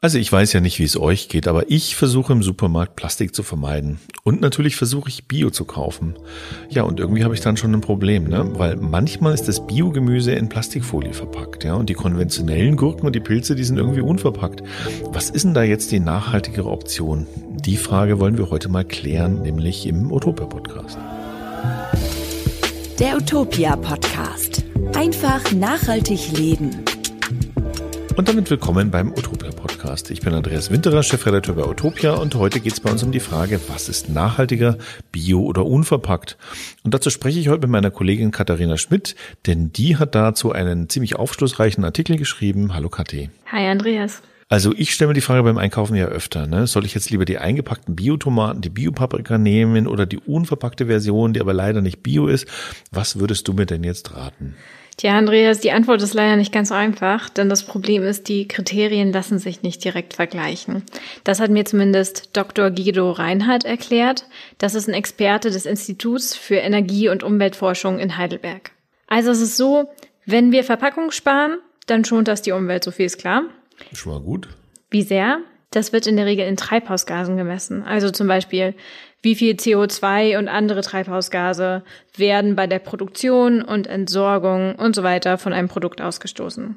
Also ich weiß ja nicht, wie es euch geht, aber ich versuche im Supermarkt Plastik zu vermeiden. Und natürlich versuche ich Bio zu kaufen. Ja, und irgendwie habe ich dann schon ein Problem, ne? Weil manchmal ist das Biogemüse in Plastikfolie verpackt, ja. Und die konventionellen Gurken und die Pilze, die sind irgendwie unverpackt. Was ist denn da jetzt die nachhaltigere Option? Die Frage wollen wir heute mal klären, nämlich im Utopia-Podcast. Der Utopia-Podcast. Einfach nachhaltig leben. Und damit willkommen beim Utopia Podcast. Ich bin Andreas Winterer, Chefredakteur bei Utopia und heute geht es bei uns um die Frage, was ist nachhaltiger, bio oder unverpackt? Und dazu spreche ich heute mit meiner Kollegin Katharina Schmidt, denn die hat dazu einen ziemlich aufschlussreichen Artikel geschrieben. Hallo Kathi. Hi Andreas. Also ich stelle mir die Frage beim Einkaufen ja öfter, ne? Soll ich jetzt lieber die eingepackten Biotomaten, die Biopaprika nehmen oder die unverpackte Version, die aber leider nicht bio ist? Was würdest du mir denn jetzt raten? Tja, Andreas, die Antwort ist leider nicht ganz so einfach, denn das Problem ist, die Kriterien lassen sich nicht direkt vergleichen. Das hat mir zumindest Dr. Guido Reinhardt erklärt. Das ist ein Experte des Instituts für Energie- und Umweltforschung in Heidelberg. Also es ist so, wenn wir Verpackung sparen, dann schont das die Umwelt, so viel ist klar. Schon mal gut. Wie sehr? Das wird in der Regel in Treibhausgasen gemessen. Also zum Beispiel, wie viel CO2 und andere Treibhausgase werden bei der Produktion und Entsorgung und so weiter von einem Produkt ausgestoßen.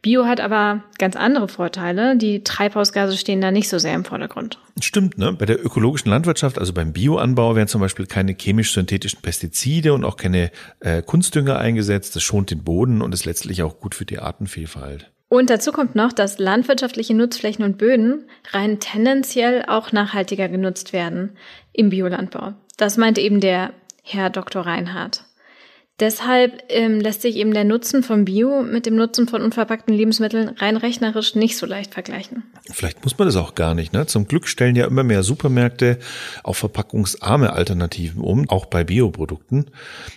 Bio hat aber ganz andere Vorteile. Die Treibhausgase stehen da nicht so sehr im Vordergrund. Stimmt, ne? Bei der ökologischen Landwirtschaft, also beim Bioanbau, werden zum Beispiel keine chemisch-synthetischen Pestizide und auch keine äh, Kunstdünger eingesetzt. Das schont den Boden und ist letztlich auch gut für die Artenvielfalt. Und dazu kommt noch, dass landwirtschaftliche Nutzflächen und Böden rein tendenziell auch nachhaltiger genutzt werden im Biolandbau. Das meinte eben der Herr Dr. Reinhardt. Deshalb ähm, lässt sich eben der Nutzen von Bio mit dem Nutzen von unverpackten Lebensmitteln rein rechnerisch nicht so leicht vergleichen. Vielleicht muss man das auch gar nicht. Ne? Zum Glück stellen ja immer mehr Supermärkte auf verpackungsarme Alternativen um, auch bei Bioprodukten.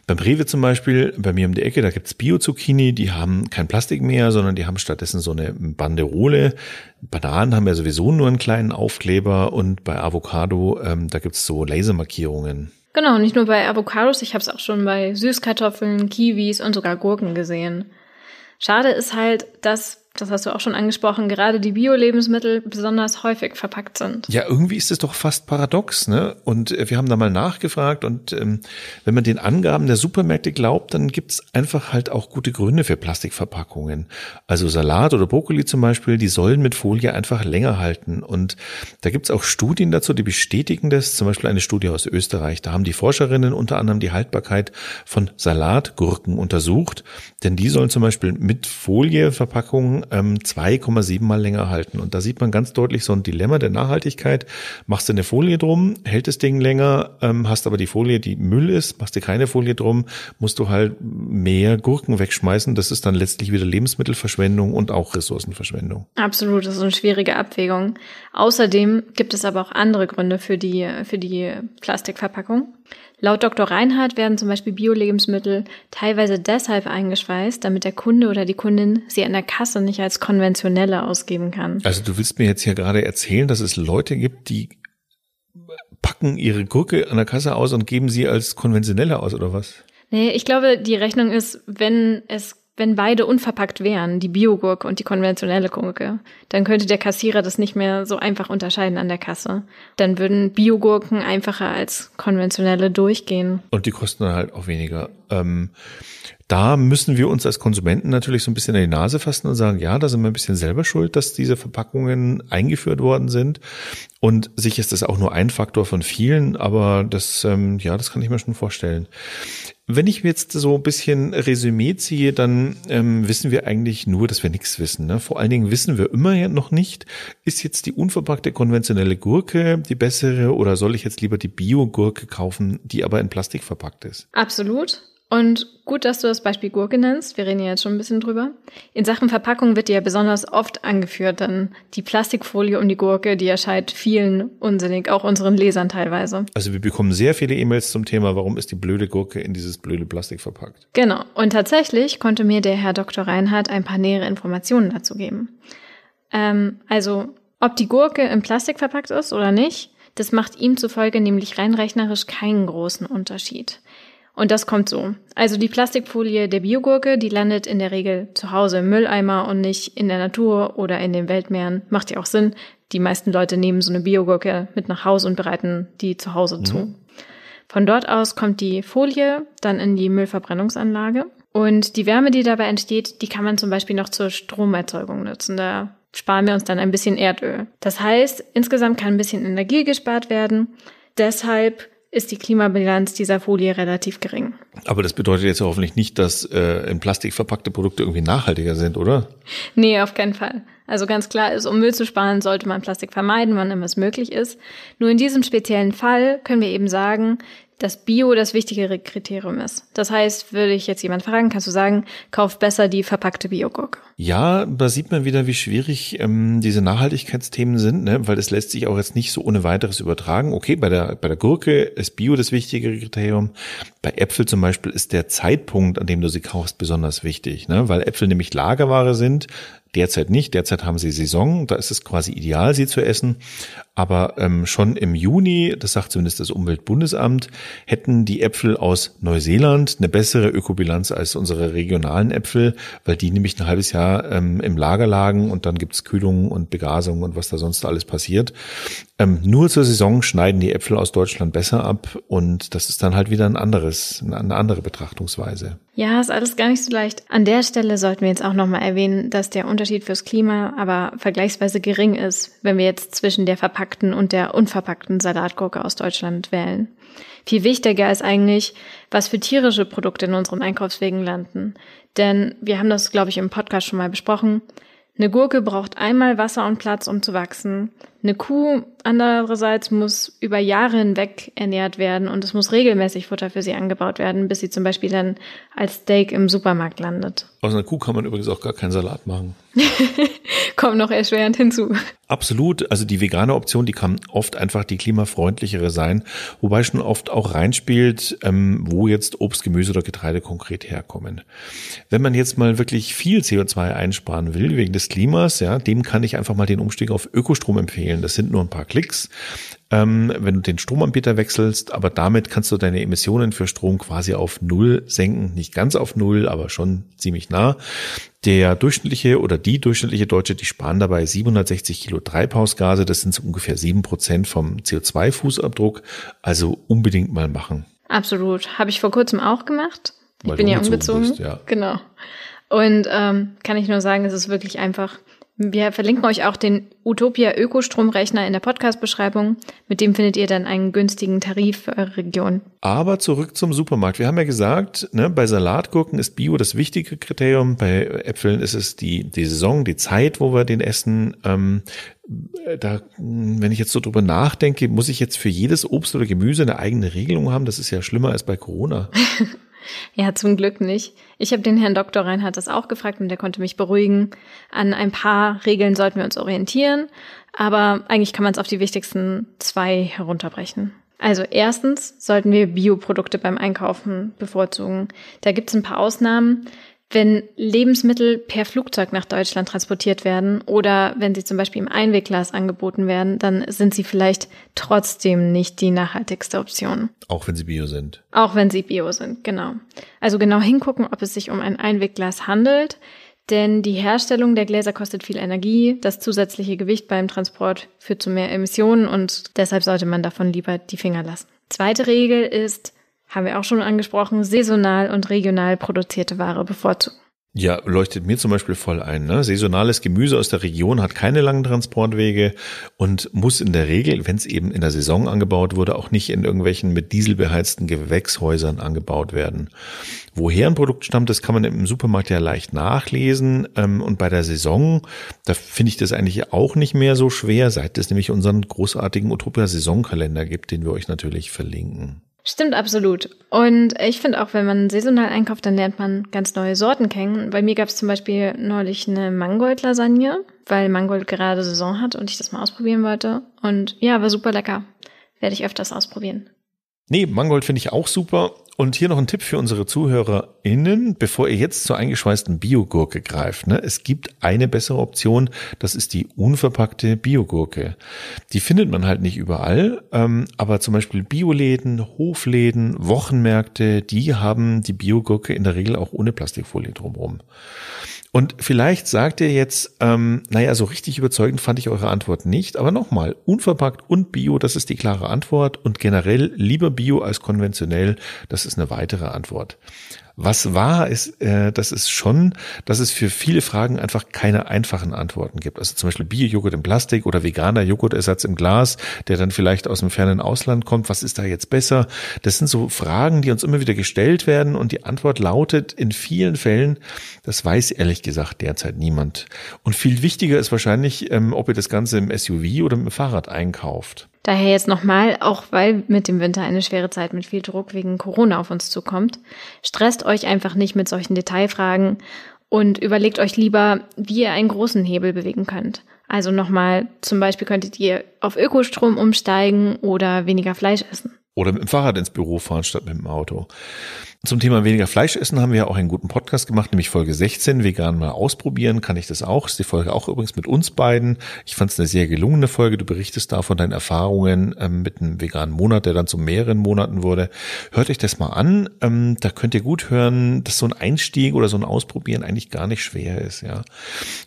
Beim Rewe zum Beispiel, bei mir um die Ecke, da gibt's Bio-Zucchini, die haben kein Plastik mehr, sondern die haben stattdessen so eine Banderole. Bananen haben ja sowieso nur einen kleinen Aufkleber und bei Avocado, ähm, da gibt's so Lasermarkierungen. Genau, nicht nur bei Avocados, ich habe es auch schon bei Süßkartoffeln, Kiwis und sogar Gurken gesehen. Schade ist halt, dass das hast du auch schon angesprochen, gerade die Bio-Lebensmittel besonders häufig verpackt sind. Ja, irgendwie ist es doch fast paradox, ne? Und äh, wir haben da mal nachgefragt und ähm, wenn man den Angaben der Supermärkte glaubt, dann gibt's einfach halt auch gute Gründe für Plastikverpackungen. Also Salat oder Brokkoli zum Beispiel, die sollen mit Folie einfach länger halten. Und da gibt's auch Studien dazu, die bestätigen das. Zum Beispiel eine Studie aus Österreich. Da haben die Forscherinnen unter anderem die Haltbarkeit von Salatgurken untersucht, denn die sollen zum Beispiel mit Folieverpackungen ähm, 2,7 mal länger halten. Und da sieht man ganz deutlich so ein Dilemma der Nachhaltigkeit. Machst du eine Folie drum, hält das Ding länger, ähm, hast aber die Folie, die Müll ist, machst du keine Folie drum, musst du halt mehr Gurken wegschmeißen. Das ist dann letztlich wieder Lebensmittelverschwendung und auch Ressourcenverschwendung. Absolut, das ist eine schwierige Abwägung. Außerdem gibt es aber auch andere Gründe für die, für die Plastikverpackung. Laut Dr. Reinhardt werden zum Beispiel Bio-Lebensmittel teilweise deshalb eingeschweißt, damit der Kunde oder die Kundin sie an der Kasse nicht als konventionelle ausgeben kann. Also du willst mir jetzt hier gerade erzählen, dass es Leute gibt, die packen ihre Gurke an der Kasse aus und geben sie als konventionelle aus, oder was? Nee, ich glaube, die Rechnung ist, wenn es wenn beide unverpackt wären, die Biogurke und die konventionelle Gurke, dann könnte der Kassierer das nicht mehr so einfach unterscheiden an der Kasse. Dann würden Biogurken einfacher als konventionelle durchgehen. Und die kosten dann halt auch weniger. Ähm, da müssen wir uns als Konsumenten natürlich so ein bisschen in die Nase fassen und sagen, ja, da sind wir ein bisschen selber schuld, dass diese Verpackungen eingeführt worden sind. Und sicher ist das auch nur ein Faktor von vielen, aber das, ähm, ja, das kann ich mir schon vorstellen. Wenn ich jetzt so ein bisschen Resümee ziehe, dann ähm, wissen wir eigentlich nur, dass wir nichts wissen. Ne? Vor allen Dingen wissen wir immer noch nicht, ist jetzt die unverpackte konventionelle Gurke die bessere oder soll ich jetzt lieber die Bio-Gurke kaufen, die aber in Plastik verpackt ist? Absolut. Und gut, dass du das Beispiel Gurke nennst. Wir reden ja jetzt schon ein bisschen drüber. In Sachen Verpackung wird die ja besonders oft angeführt, dann die Plastikfolie um die Gurke, die erscheint vielen unsinnig, auch unseren Lesern teilweise. Also wir bekommen sehr viele E-Mails zum Thema, warum ist die blöde Gurke in dieses blöde Plastik verpackt? Genau. Und tatsächlich konnte mir der Herr Dr. Reinhardt ein paar nähere Informationen dazu geben. Ähm, also, ob die Gurke in Plastik verpackt ist oder nicht, das macht ihm zufolge nämlich rein rechnerisch keinen großen Unterschied. Und das kommt so. Also die Plastikfolie der Biogurke, die landet in der Regel zu Hause im Mülleimer und nicht in der Natur oder in den Weltmeeren. Macht ja auch Sinn. Die meisten Leute nehmen so eine Biogurke mit nach Hause und bereiten die zu Hause mhm. zu. Von dort aus kommt die Folie dann in die Müllverbrennungsanlage. Und die Wärme, die dabei entsteht, die kann man zum Beispiel noch zur Stromerzeugung nutzen. Da sparen wir uns dann ein bisschen Erdöl. Das heißt, insgesamt kann ein bisschen Energie gespart werden. Deshalb ist die Klimabilanz dieser Folie relativ gering. Aber das bedeutet jetzt hoffentlich nicht, dass äh, in Plastik verpackte Produkte irgendwie nachhaltiger sind, oder? Nee, auf keinen Fall. Also ganz klar ist, um Müll zu sparen, sollte man Plastik vermeiden, wann immer es möglich ist. Nur in diesem speziellen Fall können wir eben sagen, dass Bio das wichtigere Kriterium ist. Das heißt, würde ich jetzt jemand fragen, kannst du sagen, kauf besser die verpackte Biogurke. Ja, da sieht man wieder, wie schwierig ähm, diese Nachhaltigkeitsthemen sind, ne? weil das lässt sich auch jetzt nicht so ohne weiteres übertragen. Okay, bei der, bei der Gurke ist Bio das wichtigere Kriterium. Bei Äpfel zum Beispiel ist der Zeitpunkt, an dem du sie kaufst, besonders wichtig, ne? weil Äpfel nämlich Lagerware sind, Derzeit nicht. Derzeit haben sie Saison. Da ist es quasi ideal, sie zu essen. Aber ähm, schon im Juni, das sagt zumindest das Umweltbundesamt, hätten die Äpfel aus Neuseeland eine bessere Ökobilanz als unsere regionalen Äpfel, weil die nämlich ein halbes Jahr ähm, im Lager lagen und dann gibt's Kühlung und Begasung und was da sonst alles passiert. Ähm, nur zur Saison schneiden die Äpfel aus Deutschland besser ab und das ist dann halt wieder ein anderes, eine andere Betrachtungsweise. Ja, ist alles gar nicht so leicht. An der Stelle sollten wir jetzt auch nochmal erwähnen, dass der Unterschied fürs Klima aber vergleichsweise gering ist, wenn wir jetzt zwischen der verpackten und der unverpackten Salatgurke aus Deutschland wählen. Viel wichtiger ist eigentlich, was für tierische Produkte in unseren Einkaufswegen landen. Denn wir haben das, glaube ich, im Podcast schon mal besprochen. Eine Gurke braucht einmal Wasser und Platz, um zu wachsen. Eine Kuh andererseits muss über Jahre hinweg ernährt werden und es muss regelmäßig Futter für sie angebaut werden, bis sie zum Beispiel dann als Steak im Supermarkt landet. Aus einer Kuh kann man übrigens auch gar keinen Salat machen. Kommt noch erschwerend hinzu. Absolut. Also die vegane Option, die kann oft einfach die klimafreundlichere sein, wobei schon oft auch reinspielt, ähm, wo jetzt Obst, Gemüse oder Getreide konkret herkommen. Wenn man jetzt mal wirklich viel CO2 einsparen will wegen des Klimas, ja, dem kann ich einfach mal den Umstieg auf Ökostrom empfehlen. Das sind nur ein paar Klicks ähm, wenn du den Stromanbieter wechselst, aber damit kannst du deine Emissionen für Strom quasi auf Null senken. Nicht ganz auf Null, aber schon ziemlich nah. Der durchschnittliche oder die durchschnittliche Deutsche, die sparen dabei 760 Kilo Treibhausgase. Das sind so ungefähr sieben Prozent vom CO2-Fußabdruck. Also unbedingt mal machen. Absolut. Habe ich vor kurzem auch gemacht. Ich bin ja umgezogen. Bist, ja. Genau. Und ähm, kann ich nur sagen, es ist wirklich einfach wir verlinken euch auch den Utopia Ökostromrechner in der Podcast-Beschreibung. Mit dem findet ihr dann einen günstigen Tarif für eure Region. Aber zurück zum Supermarkt. Wir haben ja gesagt, ne, bei Salatgurken ist Bio das wichtige Kriterium. Bei Äpfeln ist es die, die Saison, die Zeit, wo wir den essen. Ähm, da, wenn ich jetzt so drüber nachdenke, muss ich jetzt für jedes Obst oder Gemüse eine eigene Regelung haben? Das ist ja schlimmer als bei Corona. Ja, zum Glück nicht. Ich habe den Herrn Dr. Reinhardt das auch gefragt und der konnte mich beruhigen. An ein paar Regeln sollten wir uns orientieren, aber eigentlich kann man es auf die wichtigsten zwei herunterbrechen. Also erstens sollten wir Bioprodukte beim Einkaufen bevorzugen. Da gibt es ein paar Ausnahmen. Wenn Lebensmittel per Flugzeug nach Deutschland transportiert werden oder wenn sie zum Beispiel im Einwegglas angeboten werden, dann sind sie vielleicht trotzdem nicht die nachhaltigste Option. Auch wenn sie bio sind. Auch wenn sie bio sind, genau. Also genau hingucken, ob es sich um ein Einwegglas handelt, denn die Herstellung der Gläser kostet viel Energie, das zusätzliche Gewicht beim Transport führt zu mehr Emissionen und deshalb sollte man davon lieber die Finger lassen. Zweite Regel ist, haben wir auch schon angesprochen, saisonal und regional produzierte Ware bevorzugen. Ja, leuchtet mir zum Beispiel voll ein. Ne? Saisonales Gemüse aus der Region hat keine langen Transportwege und muss in der Regel, wenn es eben in der Saison angebaut wurde, auch nicht in irgendwelchen mit Diesel beheizten Gewächshäusern angebaut werden. Woher ein Produkt stammt, das kann man im Supermarkt ja leicht nachlesen. Ähm, und bei der Saison, da finde ich das eigentlich auch nicht mehr so schwer, seit es nämlich unseren großartigen Utopia Saisonkalender gibt, den wir euch natürlich verlinken. Stimmt absolut. Und ich finde auch, wenn man saisonal einkauft, dann lernt man ganz neue Sorten kennen. Bei mir gab es zum Beispiel neulich eine Mangold-Lasagne, weil Mangold gerade Saison hat und ich das mal ausprobieren wollte. Und ja, war super lecker. Werde ich öfters ausprobieren. Nee, Mangold finde ich auch super. Und hier noch ein Tipp für unsere ZuhörerInnen, bevor ihr jetzt zur eingeschweißten Biogurke greift. Ne? Es gibt eine bessere Option, das ist die unverpackte Biogurke. Die findet man halt nicht überall, ähm, aber zum Beispiel Bioläden, Hofläden, Wochenmärkte, die haben die Biogurke in der Regel auch ohne Plastikfolie drumherum. Und vielleicht sagt ihr jetzt, ähm, naja, so richtig überzeugend fand ich eure Antwort nicht, aber nochmal, unverpackt und Bio, das ist die klare Antwort und generell lieber Bio als konventionell, das ist eine weitere Antwort. Was wahr ist, äh, das ist schon, dass es für viele Fragen einfach keine einfachen Antworten gibt. Also zum Beispiel Bio-Joghurt im Plastik oder veganer Joghurtersatz im Glas, der dann vielleicht aus dem fernen Ausland kommt. Was ist da jetzt besser? Das sind so Fragen, die uns immer wieder gestellt werden und die Antwort lautet in vielen Fällen, das weiß ehrlich gesagt derzeit niemand. Und viel wichtiger ist wahrscheinlich, ähm, ob ihr das Ganze im SUV oder mit dem Fahrrad einkauft. Daher jetzt nochmal, auch weil mit dem Winter eine schwere Zeit mit viel Druck wegen Corona auf uns zukommt, stresst euch einfach nicht mit solchen Detailfragen und überlegt euch lieber, wie ihr einen großen Hebel bewegen könnt. Also nochmal, zum Beispiel könntet ihr auf Ökostrom umsteigen oder weniger Fleisch essen. Oder mit dem Fahrrad ins Büro fahren statt mit dem Auto. Zum Thema weniger Fleisch essen haben wir ja auch einen guten Podcast gemacht, nämlich Folge 16, vegan mal ausprobieren, kann ich das auch. Ist die Folge auch übrigens mit uns beiden. Ich fand es eine sehr gelungene Folge. Du berichtest da von deinen Erfahrungen ähm, mit einem veganen Monat, der dann zu mehreren Monaten wurde. Hört euch das mal an. Ähm, da könnt ihr gut hören, dass so ein Einstieg oder so ein Ausprobieren eigentlich gar nicht schwer ist, ja.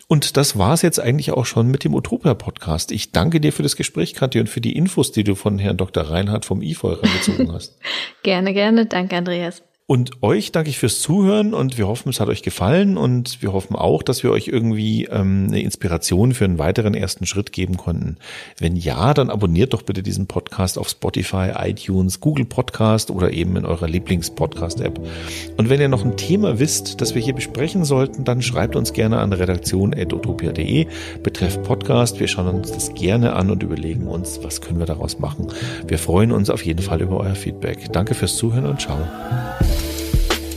Und das war's jetzt eigentlich auch schon mit dem Utopia Podcast. Ich danke dir für das Gespräch, Katja, und für die Infos, die du von Herrn Dr. Reinhardt vom IFOL rangezogen hast. gerne, gerne. Danke, Andreas. Und euch danke ich fürs Zuhören und wir hoffen, es hat euch gefallen und wir hoffen auch, dass wir euch irgendwie ähm, eine Inspiration für einen weiteren ersten Schritt geben konnten. Wenn ja, dann abonniert doch bitte diesen Podcast auf Spotify, iTunes, Google Podcast oder eben in eurer Lieblings-Podcast-App. Und wenn ihr noch ein Thema wisst, das wir hier besprechen sollten, dann schreibt uns gerne an redaktion.utopia.de betreff Podcast. Wir schauen uns das gerne an und überlegen uns, was können wir daraus machen. Wir freuen uns auf jeden Fall über euer Feedback. Danke fürs Zuhören und ciao.